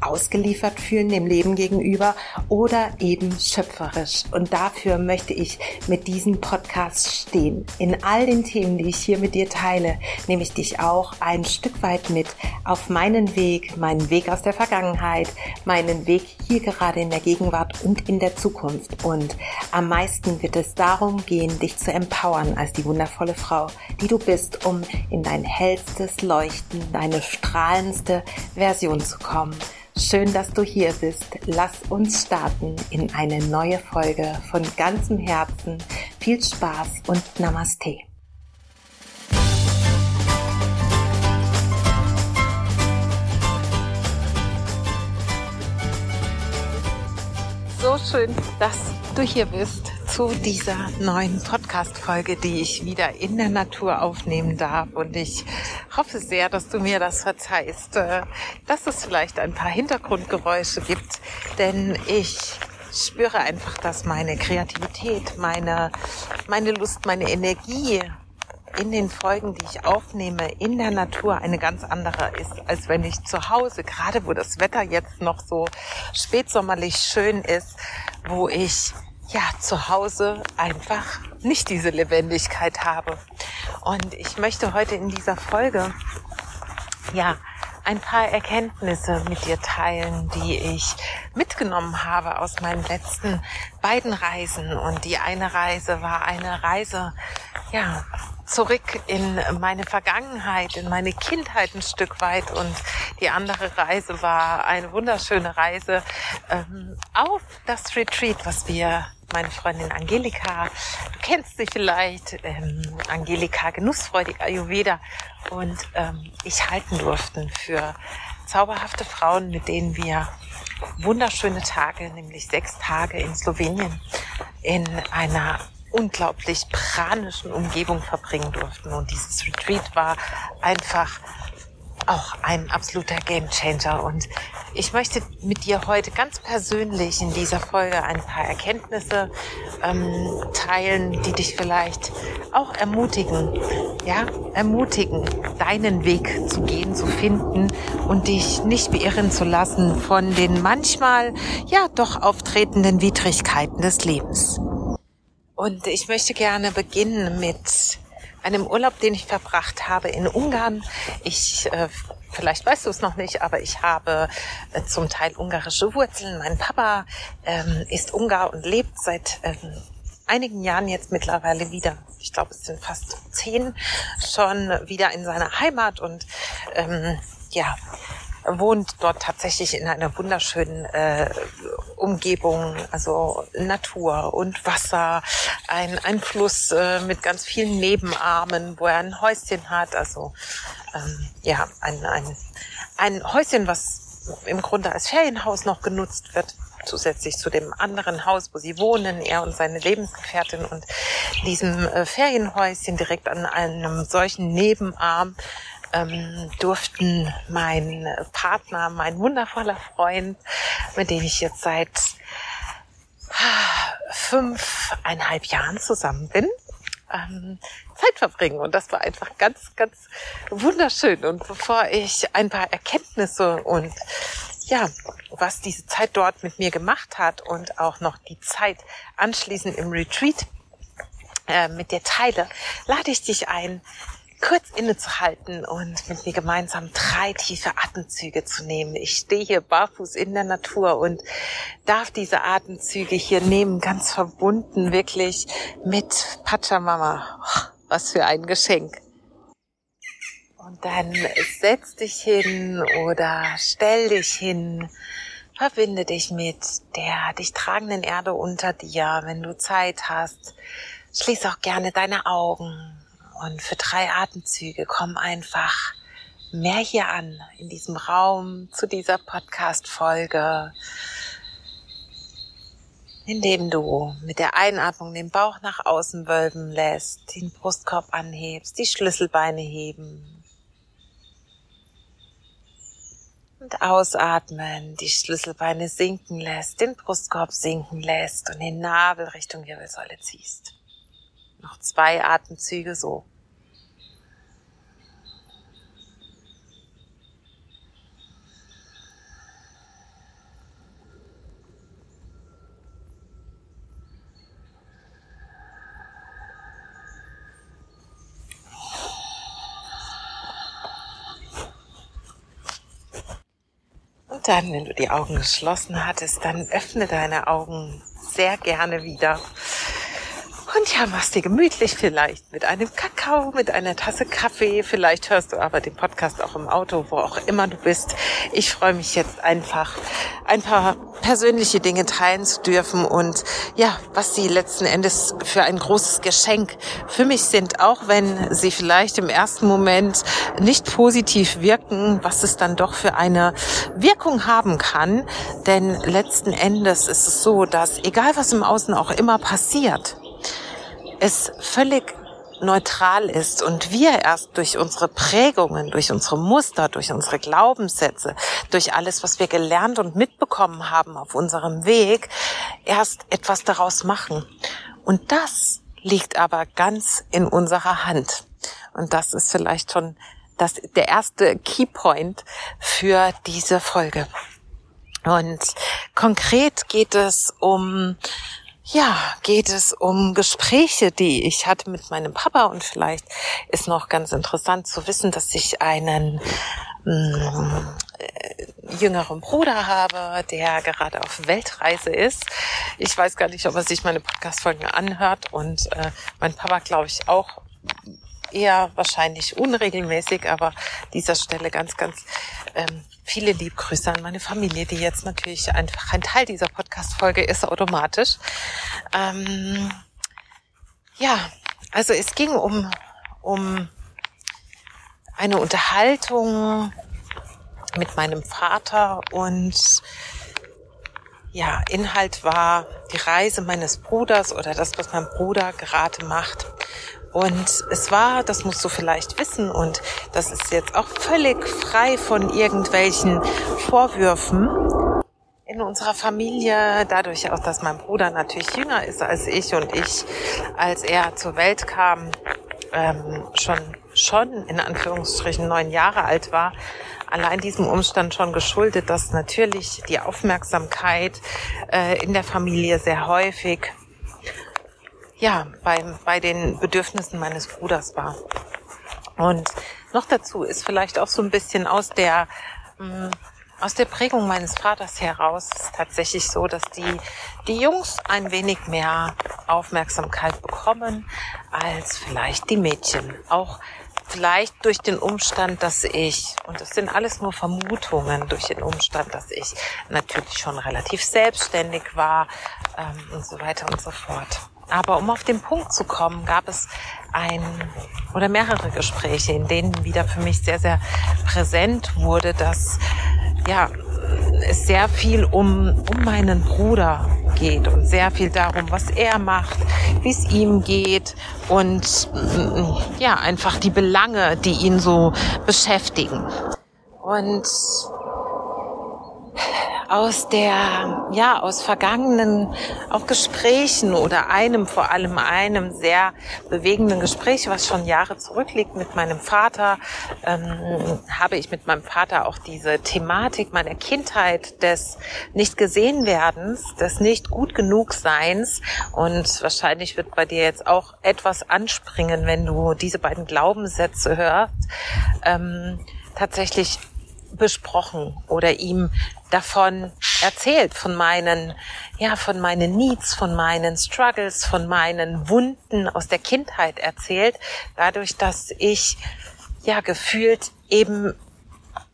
ausgeliefert fühlen dem Leben gegenüber oder eben schöpferisch. Und dafür möchte ich mit diesem Podcast stehen. In all den Themen, die ich hier mit dir teile, nehme ich dich auch ein Stück weit mit auf meinen Weg, meinen Weg aus der Vergangenheit, meinen Weg hier gerade in der Gegenwart und in der Zukunft. Und am meisten wird es darum gehen, dich zu empowern als die wundervolle Frau, die du bist, um in dein hellstes Leuchten, deine strahlendste Version zu kommen. Schön, dass du hier bist. Lass uns starten in eine neue Folge von ganzem Herzen. Viel Spaß und Namaste. So schön, dass du hier bist zu dieser neuen Podcast-Folge, die ich wieder in der Natur aufnehmen darf. Und ich hoffe sehr, dass du mir das verzeihst, äh, dass es vielleicht ein paar Hintergrundgeräusche gibt, denn ich spüre einfach, dass meine Kreativität, meine, meine Lust, meine Energie in den Folgen, die ich aufnehme, in der Natur eine ganz andere ist, als wenn ich zu Hause, gerade wo das Wetter jetzt noch so spätsommerlich schön ist, wo ich ja zu Hause einfach nicht diese Lebendigkeit habe. Und ich möchte heute in dieser Folge ja ein paar Erkenntnisse mit dir teilen, die ich mitgenommen habe aus meinen letzten beiden Reisen. Und die eine Reise war eine Reise, ja, zurück in meine Vergangenheit, in meine Kindheit ein Stück weit. Und die andere Reise war eine wunderschöne Reise ähm, auf das Retreat, was wir meine Freundin Angelika, du kennst sie vielleicht, ähm, Angelika Genussfreudig Ayurveda und ähm, ich halten durften für zauberhafte Frauen, mit denen wir wunderschöne Tage, nämlich sechs Tage in Slowenien in einer unglaublich pranischen Umgebung verbringen durften. Und dieses Retreat war einfach auch ein absoluter Gamechanger. Und ich möchte mit dir heute ganz persönlich in dieser Folge ein paar Erkenntnisse ähm, teilen, die dich vielleicht auch ermutigen, ja, ermutigen, deinen Weg zu gehen, zu finden und dich nicht beirren zu lassen von den manchmal ja doch auftretenden Widrigkeiten des Lebens. Und ich möchte gerne beginnen mit einem Urlaub, den ich verbracht habe in Ungarn. Ich, äh, vielleicht weißt du es noch nicht, aber ich habe äh, zum Teil ungarische Wurzeln. Mein Papa ähm, ist Ungar und lebt seit ähm, einigen Jahren jetzt mittlerweile wieder, ich glaube es sind fast zehn, schon wieder in seiner Heimat und ähm, ja, wohnt dort tatsächlich in einer wunderschönen äh, Umgebung, also Natur und Wasser, ein, ein Fluss äh, mit ganz vielen Nebenarmen, wo er ein Häuschen hat, also ähm, ja, ein, ein, ein Häuschen, was im Grunde als Ferienhaus noch genutzt wird zusätzlich zu dem anderen Haus, wo sie wohnen, er und seine Lebensgefährtin. Und diesem äh, Ferienhäuschen direkt an einem solchen Nebenarm ähm, durften mein Partner, mein wundervoller Freund, mit dem ich jetzt seit fünfeinhalb Jahren zusammen bin, ähm, Zeit verbringen. Und das war einfach ganz, ganz wunderschön. Und bevor ich ein paar Erkenntnisse und ja, was diese Zeit dort mit mir gemacht hat und auch noch die Zeit anschließend im Retreat äh, mit dir teile, lade ich dich ein, kurz innezuhalten und mit mir gemeinsam drei tiefe Atemzüge zu nehmen. Ich stehe hier barfuß in der Natur und darf diese Atemzüge hier nehmen, ganz verbunden wirklich mit Pachamama. was für ein Geschenk. Und dann setz dich hin oder stell dich hin, verbinde dich mit der dich tragenden Erde unter dir, wenn du Zeit hast. Schließ auch gerne deine Augen und für drei Atemzüge komm einfach mehr hier an, in diesem Raum, zu dieser Podcast-Folge, indem du mit der Einatmung den Bauch nach außen wölben lässt, den Brustkorb anhebst, die Schlüsselbeine heben. Und ausatmen, die Schlüsselbeine sinken lässt, den Brustkorb sinken lässt und den Nabel Richtung Wirbelsäule ziehst. Noch zwei Atemzüge so. Und dann, wenn du die Augen geschlossen hattest, dann öffne deine Augen sehr gerne wieder. Ja, machst dir gemütlich vielleicht mit einem Kakao, mit einer Tasse Kaffee. Vielleicht hörst du aber den Podcast auch im Auto, wo auch immer du bist. Ich freue mich jetzt einfach, ein paar persönliche Dinge teilen zu dürfen und ja, was sie letzten Endes für ein großes Geschenk für mich sind, auch wenn sie vielleicht im ersten Moment nicht positiv wirken, was es dann doch für eine Wirkung haben kann. Denn letzten Endes ist es so, dass egal was im Außen auch immer passiert, es völlig neutral ist und wir erst durch unsere Prägungen, durch unsere Muster, durch unsere Glaubenssätze, durch alles, was wir gelernt und mitbekommen haben auf unserem Weg, erst etwas daraus machen. Und das liegt aber ganz in unserer Hand. Und das ist vielleicht schon das, der erste Keypoint für diese Folge. Und konkret geht es um ja, geht es um Gespräche, die ich hatte mit meinem Papa. Und vielleicht ist noch ganz interessant zu wissen, dass ich einen mm, äh, jüngeren Bruder habe, der gerade auf Weltreise ist. Ich weiß gar nicht, ob er sich meine Podcast-Folgen anhört. Und äh, mein Papa glaube ich auch eher wahrscheinlich unregelmäßig, aber dieser Stelle ganz, ganz ähm, viele Liebgrüße an meine Familie, die jetzt natürlich einfach ein Teil dieser Podcast-Folge ist, automatisch. Ähm, ja, also es ging um, um eine Unterhaltung mit meinem Vater und ja, Inhalt war die Reise meines Bruders oder das, was mein Bruder gerade macht. Und es war, das musst du vielleicht wissen, und das ist jetzt auch völlig frei von irgendwelchen Vorwürfen in unserer Familie, dadurch auch, dass mein Bruder natürlich jünger ist als ich und ich, als er zur Welt kam, ähm, schon, schon in Anführungsstrichen neun Jahre alt war, allein diesem Umstand schon geschuldet, dass natürlich die Aufmerksamkeit äh, in der Familie sehr häufig ja, bei, bei den Bedürfnissen meines Bruders war. Und noch dazu ist vielleicht auch so ein bisschen aus der, mh, mm, aus der Prägung meines Vaters heraus tatsächlich so, dass die, die Jungs ein wenig mehr Aufmerksamkeit bekommen als vielleicht die Mädchen. Auch vielleicht durch den Umstand, dass ich, und das sind alles nur Vermutungen, durch den Umstand, dass ich natürlich schon relativ selbstständig war ähm, und so weiter und so fort. Aber um auf den Punkt zu kommen, gab es ein oder mehrere Gespräche, in denen wieder für mich sehr, sehr präsent wurde, dass ja, es sehr viel um, um meinen Bruder geht und sehr viel darum, was er macht, wie es ihm geht und ja, einfach die Belange, die ihn so beschäftigen. Und aus der, ja, aus vergangenen auch Gesprächen oder einem, vor allem einem sehr bewegenden Gespräch, was schon Jahre zurückliegt mit meinem Vater, ähm, habe ich mit meinem Vater auch diese Thematik meiner Kindheit des nicht gesehen werdens, des nicht gut genug Seins und wahrscheinlich wird bei dir jetzt auch etwas anspringen, wenn du diese beiden Glaubenssätze hörst, ähm, tatsächlich besprochen oder ihm davon erzählt, von meinen, ja, von meinen Needs, von meinen Struggles, von meinen Wunden aus der Kindheit erzählt, dadurch, dass ich ja gefühlt eben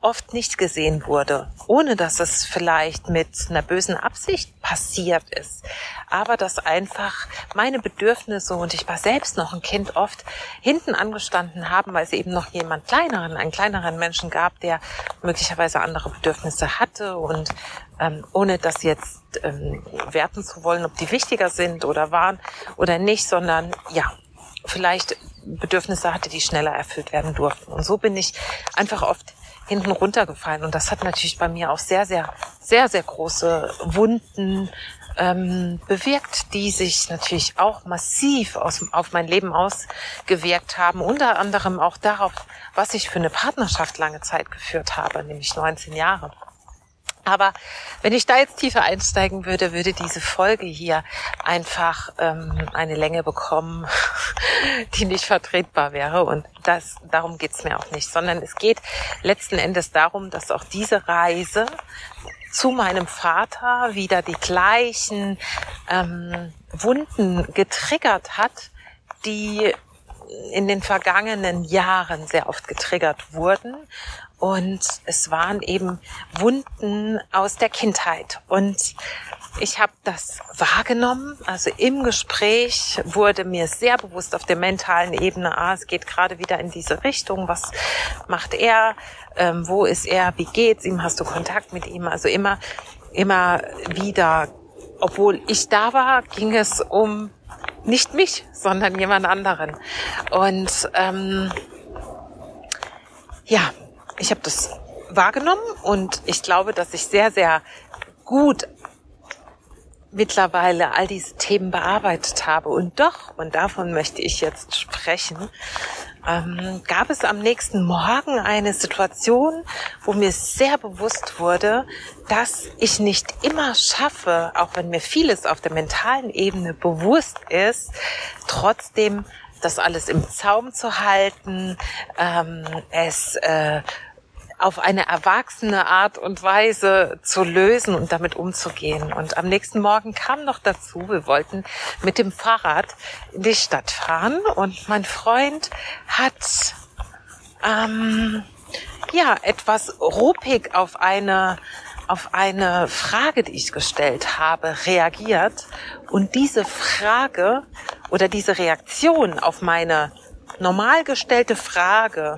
oft nicht gesehen wurde, ohne dass es vielleicht mit einer bösen Absicht passiert ist, aber dass einfach meine Bedürfnisse und ich war selbst noch ein Kind oft hinten angestanden haben, weil es eben noch jemand kleineren, einen kleineren Menschen gab, der möglicherweise andere Bedürfnisse hatte und ähm, ohne das jetzt ähm, werten zu wollen, ob die wichtiger sind oder waren oder nicht, sondern ja, vielleicht Bedürfnisse hatte, die schneller erfüllt werden durften. Und so bin ich einfach oft hinten runtergefallen. Und das hat natürlich bei mir auch sehr, sehr, sehr, sehr große Wunden ähm, bewirkt, die sich natürlich auch massiv aus, auf mein Leben ausgewirkt haben. Unter anderem auch darauf, was ich für eine Partnerschaft lange Zeit geführt habe, nämlich 19 Jahre. Aber wenn ich da jetzt tiefer einsteigen würde, würde diese Folge hier einfach ähm, eine Länge bekommen, die nicht vertretbar wäre. Und das, darum geht's mir auch nicht, sondern es geht letzten Endes darum, dass auch diese Reise zu meinem Vater wieder die gleichen ähm, Wunden getriggert hat, die in den vergangenen Jahren sehr oft getriggert wurden und es waren eben Wunden aus der Kindheit. Und ich habe das wahrgenommen. Also im Gespräch wurde mir sehr bewusst auf der mentalen Ebene, ah, es geht gerade wieder in diese Richtung. Was macht er? Ähm, wo ist er? Wie geht's ihm? Hast du Kontakt mit ihm? Also immer, immer wieder, obwohl ich da war, ging es um nicht mich, sondern jemand anderen. Und ähm, ja, ich habe das wahrgenommen und ich glaube, dass ich sehr, sehr gut mittlerweile all diese Themen bearbeitet habe. Und doch, und davon möchte ich jetzt sprechen, ähm, gab es am nächsten Morgen eine Situation, wo mir sehr bewusst wurde, dass ich nicht immer schaffe, auch wenn mir vieles auf der mentalen Ebene bewusst ist, trotzdem das alles im Zaum zu halten, ähm, es äh, auf eine erwachsene Art und Weise zu lösen und damit umzugehen. Und am nächsten Morgen kam noch dazu, wir wollten mit dem Fahrrad in die Stadt fahren und mein Freund hat ähm, ja etwas ruppig auf eine auf eine Frage, die ich gestellt habe, reagiert und diese Frage oder diese Reaktion auf meine normal gestellte Frage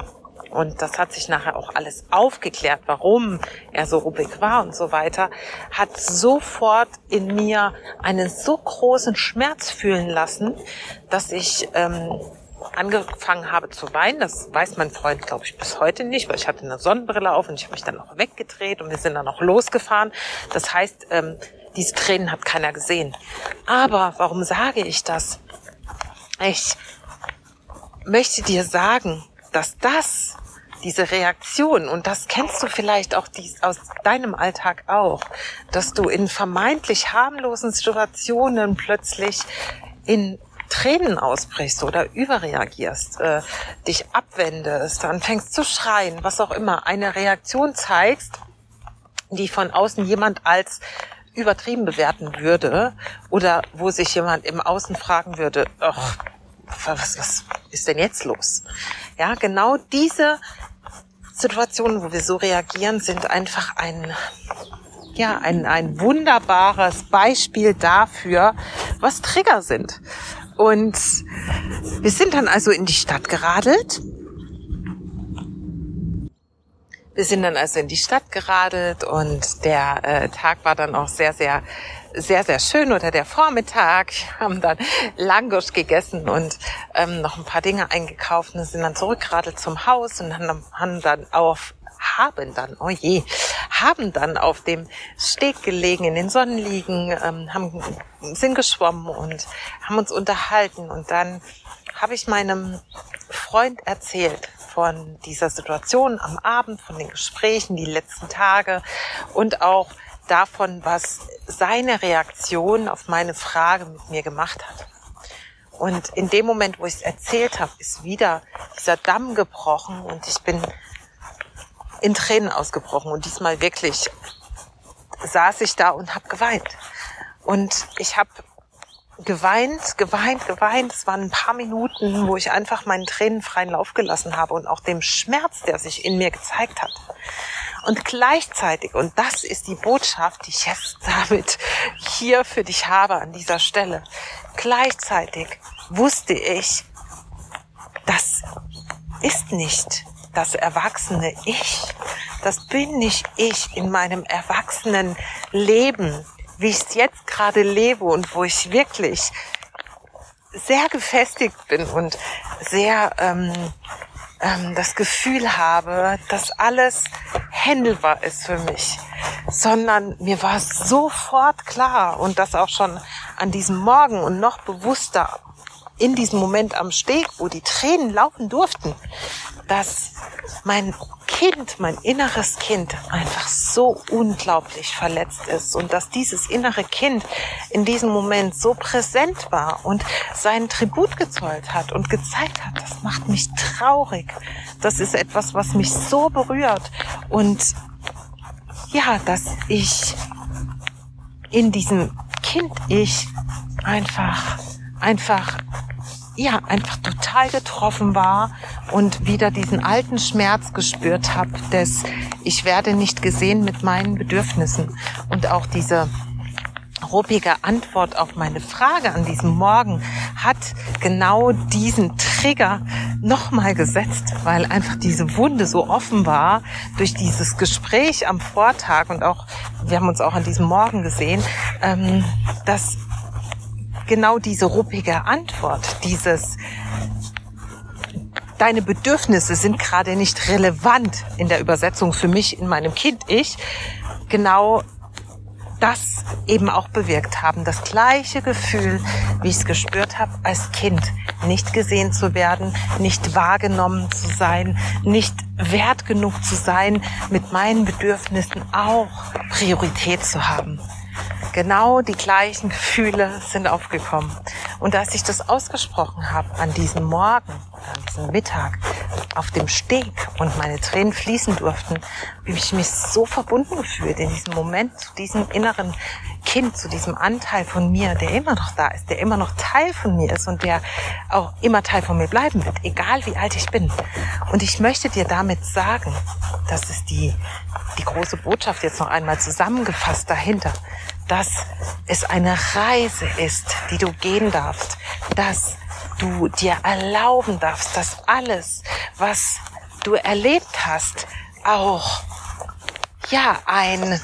und das hat sich nachher auch alles aufgeklärt, warum er so ruppig war und so weiter, hat sofort in mir einen so großen Schmerz fühlen lassen, dass ich ähm, angefangen habe zu weinen. Das weiß mein Freund, glaube ich, bis heute nicht, weil ich hatte eine Sonnenbrille auf und ich habe mich dann noch weggedreht und wir sind dann noch losgefahren. Das heißt, ähm, diese Tränen hat keiner gesehen. Aber warum sage ich das? Ich möchte dir sagen, dass das, diese Reaktion, und das kennst du vielleicht auch dies, aus deinem Alltag auch, dass du in vermeintlich harmlosen Situationen plötzlich in Tränen ausbrichst oder überreagierst, äh, dich abwendest, anfängst zu schreien, was auch immer, eine Reaktion zeigst, die von außen jemand als übertrieben bewerten würde oder wo sich jemand im Außen fragen würde, ach, was, was ist denn jetzt los? Ja, genau diese Situationen, wo wir so reagieren, sind einfach ein, ja, ein, ein wunderbares Beispiel dafür, was Trigger sind. Und wir sind dann also in die Stadt geradelt. Wir sind dann also in die Stadt geradelt und der äh, Tag war dann auch sehr, sehr sehr, sehr schön oder der Vormittag, haben dann Langosch gegessen und ähm, noch ein paar Dinge eingekauft und sind dann zurückgeradelt zum Haus und haben, haben dann auf haben dann, oh je, haben dann auf dem Steg gelegen, in den Sonnenliegen, ähm, haben, sind geschwommen und haben uns unterhalten. Und dann habe ich meinem Freund erzählt von dieser Situation am Abend, von den Gesprächen, die letzten Tage und auch davon, was seine Reaktion auf meine Frage mit mir gemacht hat. Und in dem Moment, wo ich es erzählt habe, ist wieder dieser Damm gebrochen und ich bin in Tränen ausgebrochen und diesmal wirklich saß ich da und habe geweint. Und ich habe geweint, geweint, geweint. Es waren ein paar Minuten, wo ich einfach meinen Tränen freien Lauf gelassen habe und auch dem Schmerz, der sich in mir gezeigt hat. Und gleichzeitig, und das ist die Botschaft, die ich jetzt damit hier für dich habe an dieser Stelle, gleichzeitig wusste ich, das ist nicht das erwachsene Ich. Das bin nicht ich in meinem erwachsenen Leben, wie ich es jetzt gerade lebe und wo ich wirklich sehr gefestigt bin und sehr ähm, ähm, das Gefühl habe, dass alles händelbar ist für mich, sondern mir war sofort klar und das auch schon an diesem Morgen und noch bewusster in diesem Moment am Steg, wo die Tränen laufen durften, dass mein Kind, mein inneres Kind einfach so unglaublich verletzt ist und dass dieses innere Kind in diesem Moment so präsent war und seinen Tribut gezollt hat und gezeigt hat, das macht mich traurig. Das ist etwas, was mich so berührt und ja, dass ich in diesem Kind ich einfach, einfach ja, einfach total getroffen war und wieder diesen alten Schmerz gespürt habe, dass ich werde nicht gesehen mit meinen Bedürfnissen. Und auch diese ruppige Antwort auf meine Frage an diesem Morgen hat genau diesen Trigger nochmal gesetzt, weil einfach diese Wunde so offen war durch dieses Gespräch am Vortag und auch, wir haben uns auch an diesem Morgen gesehen, ähm, dass genau diese ruppige Antwort, dieses deine Bedürfnisse sind gerade nicht relevant in der Übersetzung für mich in meinem Kind ich, genau das eben auch bewirkt haben. Das gleiche Gefühl, wie ich es gespürt habe als Kind, nicht gesehen zu werden, nicht wahrgenommen zu sein, nicht wert genug zu sein, mit meinen Bedürfnissen auch Priorität zu haben. Genau die gleichen Gefühle sind aufgekommen. Und als ich das ausgesprochen habe an diesem Morgen an diesem Mittag auf dem Steg und meine Tränen fließen durften, habe ich mich so verbunden gefühlt in diesem Moment zu diesem inneren Kind, zu diesem Anteil von mir, der immer noch da ist, der immer noch Teil von mir ist und der auch immer Teil von mir bleiben wird, egal wie alt ich bin. Und ich möchte dir damit sagen, das ist die, die große Botschaft jetzt noch einmal zusammengefasst dahinter dass es eine Reise ist, die du gehen darfst, dass du dir erlauben darfst, dass alles, was du erlebt hast, auch ja ein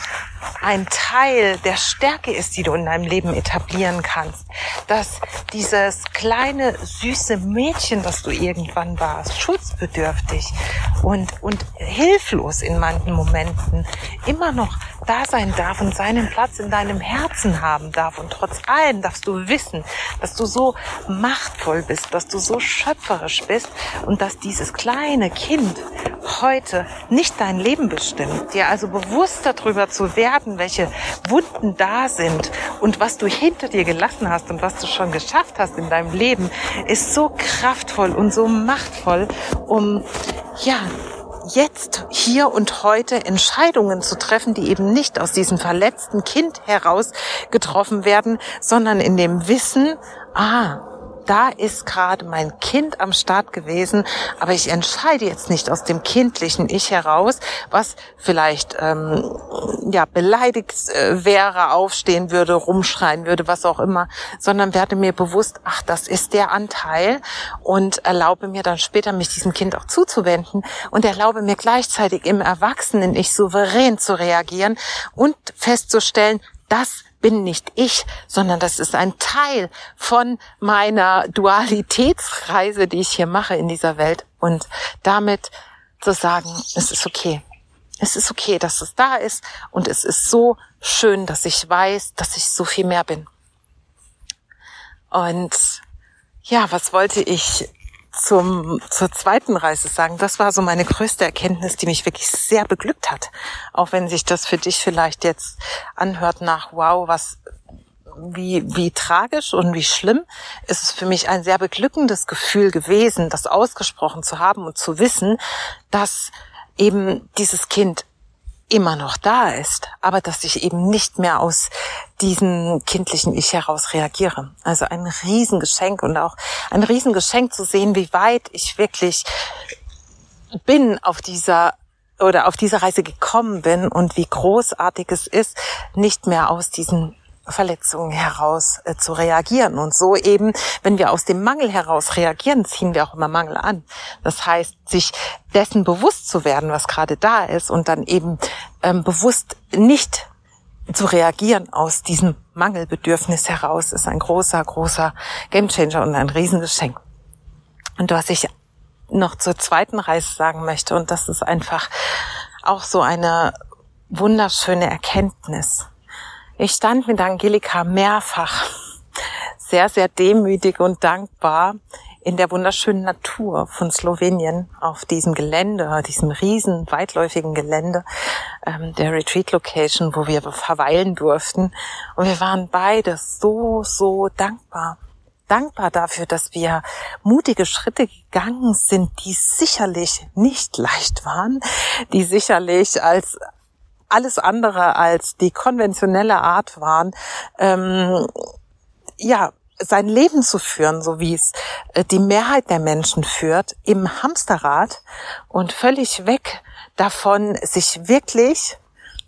ein Teil der Stärke ist, die du in deinem Leben etablieren kannst. Dass dieses kleine, süße Mädchen, das du irgendwann warst, schutzbedürftig und, und hilflos in manchen Momenten, immer noch da sein darf und seinen Platz in deinem Herzen haben darf. Und trotz allem darfst du wissen, dass du so machtvoll bist, dass du so schöpferisch bist und dass dieses kleine Kind heute nicht dein Leben bestimmt. Dir also bewusst darüber zu werden, welche Wunden da sind und was du hinter dir gelassen hast und was du schon geschafft hast in deinem Leben, ist so kraftvoll und so machtvoll, um, ja, jetzt, hier und heute Entscheidungen zu treffen, die eben nicht aus diesem verletzten Kind heraus getroffen werden, sondern in dem Wissen, ah, da ist gerade mein Kind am Start gewesen, aber ich entscheide jetzt nicht aus dem kindlichen Ich heraus, was vielleicht ähm, ja beleidigt äh, wäre, aufstehen würde, rumschreien würde, was auch immer, sondern werde mir bewusst, ach, das ist der Anteil und erlaube mir dann später mich diesem Kind auch zuzuwenden und erlaube mir gleichzeitig im Erwachsenen Ich souverän zu reagieren und festzustellen, das bin nicht ich, sondern das ist ein Teil von meiner Dualitätsreise, die ich hier mache in dieser Welt. Und damit zu sagen, es ist okay. Es ist okay, dass es da ist. Und es ist so schön, dass ich weiß, dass ich so viel mehr bin. Und ja, was wollte ich zum, zur zweiten Reise sagen, das war so meine größte Erkenntnis, die mich wirklich sehr beglückt hat. Auch wenn sich das für dich vielleicht jetzt anhört nach, wow, was, wie, wie tragisch und wie schlimm, ist es für mich ein sehr beglückendes Gefühl gewesen, das ausgesprochen zu haben und zu wissen, dass eben dieses Kind immer noch da ist, aber dass ich eben nicht mehr aus diesem kindlichen Ich heraus reagiere. Also ein Riesengeschenk und auch ein Riesengeschenk zu sehen, wie weit ich wirklich bin auf dieser oder auf diese Reise gekommen bin und wie großartig es ist, nicht mehr aus diesen Verletzungen heraus äh, zu reagieren. Und so eben, wenn wir aus dem Mangel heraus reagieren, ziehen wir auch immer Mangel an. Das heißt, sich dessen bewusst zu werden, was gerade da ist und dann eben ähm, bewusst nicht zu reagieren aus diesem Mangelbedürfnis heraus, ist ein großer, großer Gamechanger und ein Riesengeschenk. Und was ich noch zur zweiten Reise sagen möchte, und das ist einfach auch so eine wunderschöne Erkenntnis ich stand mit Angelika mehrfach sehr, sehr demütig und dankbar in der wunderschönen Natur von Slowenien auf diesem Gelände, diesem riesen weitläufigen Gelände ähm, der Retreat Location, wo wir verweilen durften. Und wir waren beide so, so dankbar. Dankbar dafür, dass wir mutige Schritte gegangen sind, die sicherlich nicht leicht waren, die sicherlich als alles andere als die konventionelle Art waren, ähm, ja, sein Leben zu führen, so wie es äh, die Mehrheit der Menschen führt, im Hamsterrad und völlig weg davon, sich wirklich,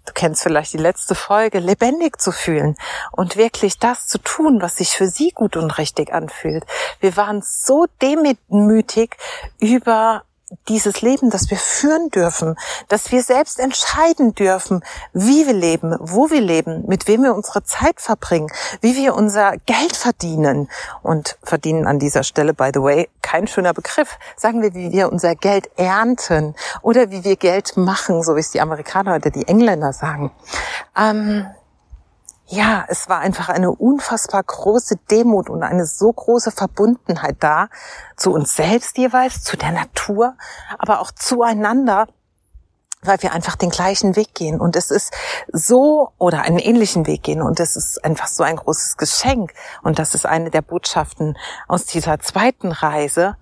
du kennst vielleicht die letzte Folge, lebendig zu fühlen und wirklich das zu tun, was sich für sie gut und richtig anfühlt. Wir waren so demütig über dieses Leben, das wir führen dürfen, dass wir selbst entscheiden dürfen, wie wir leben, wo wir leben, mit wem wir unsere Zeit verbringen, wie wir unser Geld verdienen. Und verdienen an dieser Stelle, by the way, kein schöner Begriff. Sagen wir, wie wir unser Geld ernten oder wie wir Geld machen, so wie es die Amerikaner oder die Engländer sagen. Ähm, ja, es war einfach eine unfassbar große Demut und eine so große Verbundenheit da zu uns selbst jeweils, zu der Natur, aber auch zueinander, weil wir einfach den gleichen Weg gehen. Und es ist so oder einen ähnlichen Weg gehen. Und es ist einfach so ein großes Geschenk. Und das ist eine der Botschaften aus dieser zweiten Reise,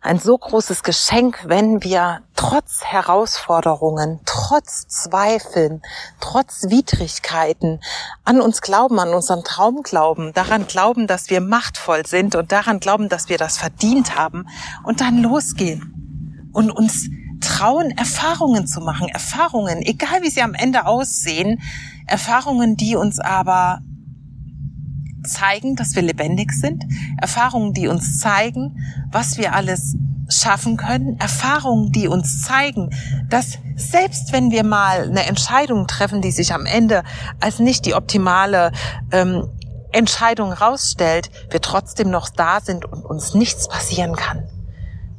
ein so großes Geschenk, wenn wir trotz Herausforderungen, trotz Zweifeln, trotz Widrigkeiten an uns glauben, an unseren Traum glauben, daran glauben, dass wir machtvoll sind und daran glauben, dass wir das verdient haben und dann losgehen und uns trauen, Erfahrungen zu machen, Erfahrungen, egal wie sie am Ende aussehen, Erfahrungen, die uns aber zeigen, dass wir lebendig sind, Erfahrungen, die uns zeigen, was wir alles schaffen können, Erfahrungen, die uns zeigen, dass selbst wenn wir mal eine Entscheidung treffen, die sich am Ende als nicht die optimale ähm, Entscheidung rausstellt, wir trotzdem noch da sind und uns nichts passieren kann.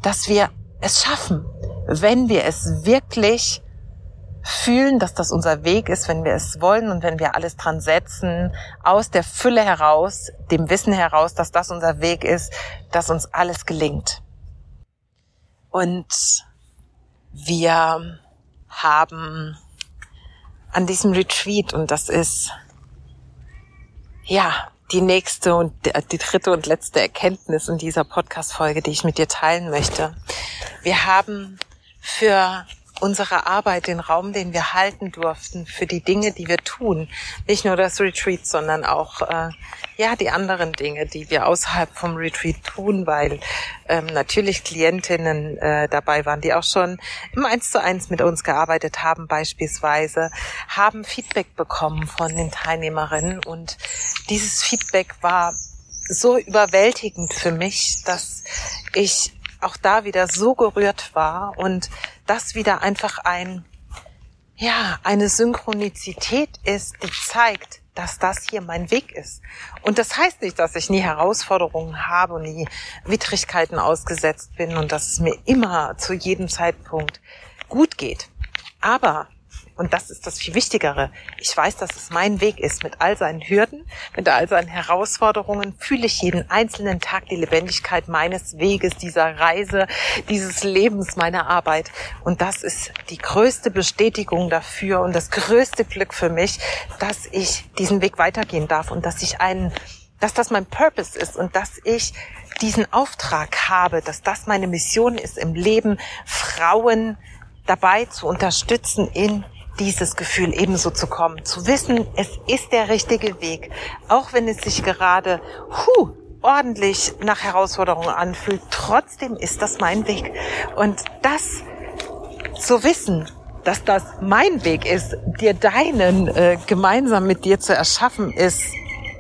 Dass wir es schaffen, wenn wir es wirklich fühlen, dass das unser Weg ist, wenn wir es wollen und wenn wir alles dran setzen, aus der Fülle heraus, dem Wissen heraus, dass das unser Weg ist, dass uns alles gelingt. Und wir haben an diesem Retreat, und das ist ja die nächste und die dritte und letzte Erkenntnis in dieser Podcast-Folge, die ich mit dir teilen möchte. Wir haben für unsere Arbeit, den Raum, den wir halten durften für die Dinge, die wir tun. Nicht nur das Retreat, sondern auch äh, ja die anderen Dinge, die wir außerhalb vom Retreat tun, weil ähm, natürlich Klientinnen äh, dabei waren, die auch schon im Eins zu eins mit uns gearbeitet haben, beispielsweise, haben Feedback bekommen von den Teilnehmerinnen und dieses Feedback war so überwältigend für mich, dass ich auch da wieder so gerührt war und das wieder einfach ein, ja, eine Synchronizität ist, die zeigt, dass das hier mein Weg ist. Und das heißt nicht, dass ich nie Herausforderungen habe und nie Widrigkeiten ausgesetzt bin und dass es mir immer zu jedem Zeitpunkt gut geht. Aber und das ist das viel Wichtigere. Ich weiß, dass es mein Weg ist. Mit all seinen Hürden, mit all seinen Herausforderungen fühle ich jeden einzelnen Tag die Lebendigkeit meines Weges, dieser Reise, dieses Lebens, meiner Arbeit. Und das ist die größte Bestätigung dafür und das größte Glück für mich, dass ich diesen Weg weitergehen darf und dass ich einen, dass das mein Purpose ist und dass ich diesen Auftrag habe, dass das meine Mission ist im Leben, Frauen dabei zu unterstützen, in dieses Gefühl ebenso zu kommen. Zu wissen, es ist der richtige Weg. Auch wenn es sich gerade, huh, ordentlich nach Herausforderungen anfühlt. Trotzdem ist das mein Weg. Und das zu wissen, dass das mein Weg ist, dir deinen äh, gemeinsam mit dir zu erschaffen, ist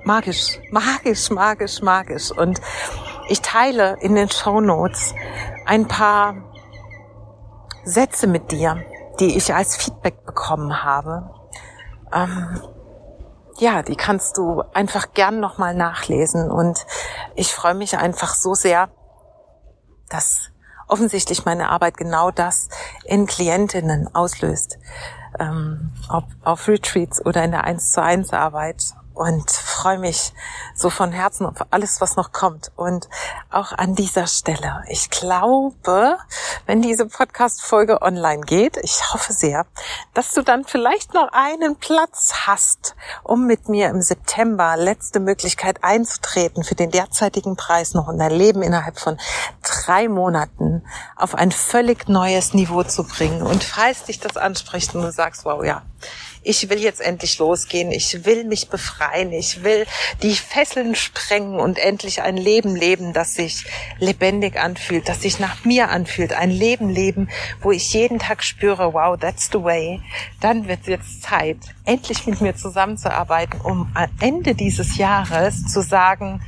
magisch, magisch, magisch, magisch. Und ich teile in den Show Notes ein paar Sätze mit dir, die ich als Feedback bekommen habe. Ähm, ja, die kannst du einfach gern nochmal nachlesen. Und ich freue mich einfach so sehr, dass offensichtlich meine Arbeit genau das in Klientinnen auslöst. Ähm, ob auf Retreats oder in der 1 zu 1 Arbeit und freue mich so von Herzen auf alles, was noch kommt. Und auch an dieser Stelle, ich glaube, wenn diese Podcast-Folge online geht, ich hoffe sehr, dass du dann vielleicht noch einen Platz hast, um mit mir im September letzte Möglichkeit einzutreten für den derzeitigen Preis noch und dein Leben innerhalb von drei Monaten auf ein völlig neues Niveau zu bringen. Und falls dich das anspricht und du sagst, wow, ja, ich will jetzt endlich losgehen, ich will mich befreien, ich will die Fesseln sprengen und endlich ein Leben leben, das sich lebendig anfühlt, das sich nach mir anfühlt, ein Leben leben, wo ich jeden Tag spüre, wow, that's the way, dann wird jetzt Zeit, endlich mit mir zusammenzuarbeiten, um am Ende dieses Jahres zu sagen,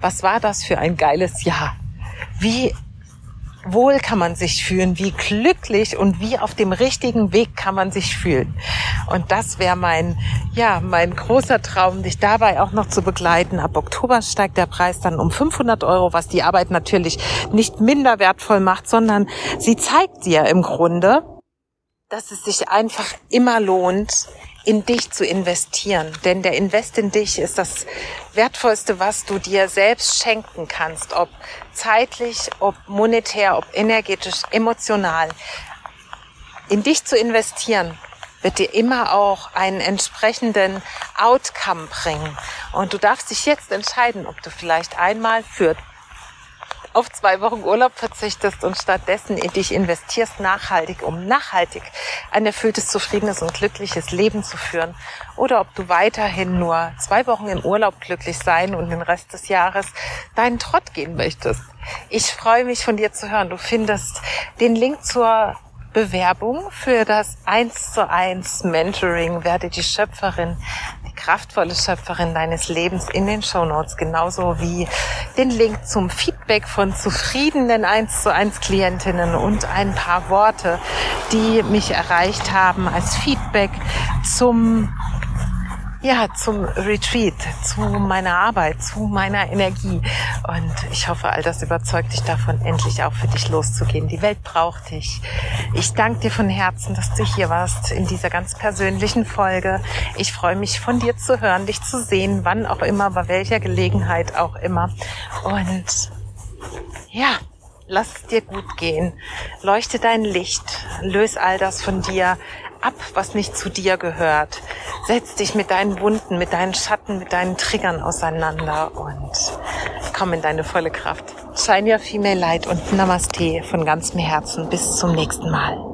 was war das für ein geiles Jahr? Wie wohl kann man sich fühlen, wie glücklich und wie auf dem richtigen Weg kann man sich fühlen. Und das wäre mein, ja, mein großer Traum, dich dabei auch noch zu begleiten. Ab Oktober steigt der Preis dann um 500 Euro, was die Arbeit natürlich nicht minder wertvoll macht, sondern sie zeigt dir im Grunde, dass es sich einfach immer lohnt, in dich zu investieren. Denn der Invest in dich ist das Wertvollste, was du dir selbst schenken kannst. Ob zeitlich, ob monetär, ob energetisch, emotional. In dich zu investieren wird dir immer auch einen entsprechenden Outcome bringen. Und du darfst dich jetzt entscheiden, ob du vielleicht einmal für auf zwei Wochen Urlaub verzichtest und stattdessen in dich investierst nachhaltig, um nachhaltig ein erfülltes, zufriedenes und glückliches Leben zu führen. Oder ob du weiterhin nur zwei Wochen im Urlaub glücklich sein und den Rest des Jahres deinen Trott gehen möchtest. Ich freue mich von dir zu hören. Du findest den Link zur Bewerbung für das 1 zu 1 Mentoring werde die Schöpferin kraftvolle Schöpferin deines Lebens in den Show Notes, genauso wie den Link zum Feedback von zufriedenen 1 zu 1 Klientinnen und ein paar Worte, die mich erreicht haben als Feedback zum ja, zum Retreat, zu meiner Arbeit, zu meiner Energie. Und ich hoffe, all das überzeugt dich davon, endlich auch für dich loszugehen. Die Welt braucht dich. Ich danke dir von Herzen, dass du hier warst in dieser ganz persönlichen Folge. Ich freue mich von dir zu hören, dich zu sehen, wann auch immer, bei welcher Gelegenheit auch immer. Und ja, lass es dir gut gehen. Leuchte dein Licht. Löse all das von dir ab, was nicht zu dir gehört. Setz dich mit deinen Wunden, mit deinen Schatten, mit deinen Triggern auseinander und komm in deine volle Kraft. Shine your female light und Namaste von ganzem Herzen. Bis zum nächsten Mal.